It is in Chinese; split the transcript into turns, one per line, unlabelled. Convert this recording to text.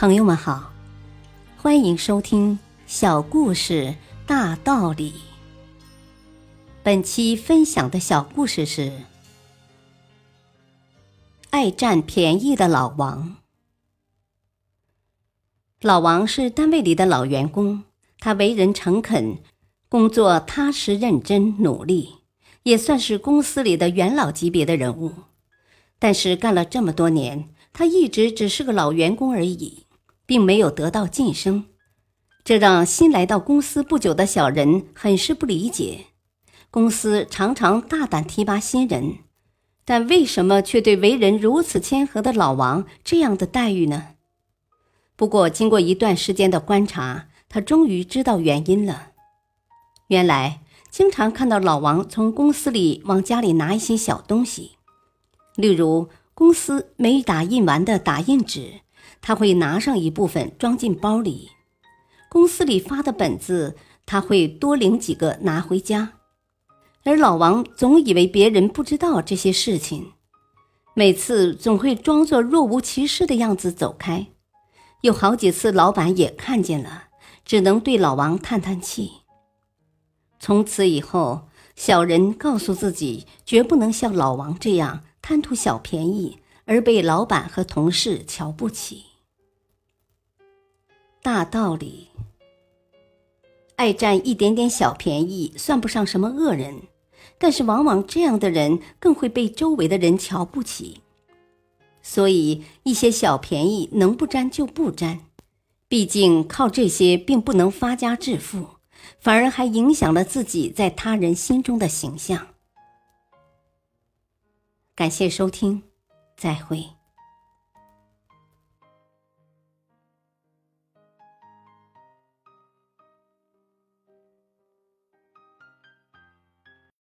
朋友们好，欢迎收听《小故事大道理》。本期分享的小故事是：爱占便宜的老王。老王是单位里的老员工，他为人诚恳，工作踏实认真努力，也算是公司里的元老级别的人物。但是干了这么多年，他一直只是个老员工而已。并没有得到晋升，这让新来到公司不久的小人很是不理解。公司常常大胆提拔新人，但为什么却对为人如此谦和的老王这样的待遇呢？不过，经过一段时间的观察，他终于知道原因了。原来，经常看到老王从公司里往家里拿一些小东西，例如公司没打印完的打印纸。他会拿上一部分装进包里，公司里发的本子他会多领几个拿回家，而老王总以为别人不知道这些事情，每次总会装作若无其事的样子走开。有好几次老板也看见了，只能对老王叹叹气。从此以后，小人告诉自己，绝不能像老王这样贪图小便宜而被老板和同事瞧不起。大道理，爱占一点点小便宜算不上什么恶人，但是往往这样的人更会被周围的人瞧不起。所以，一些小便宜能不占就不占，毕竟靠这些并不能发家致富，反而还影响了自己在他人心中的形象。感谢收听，再会。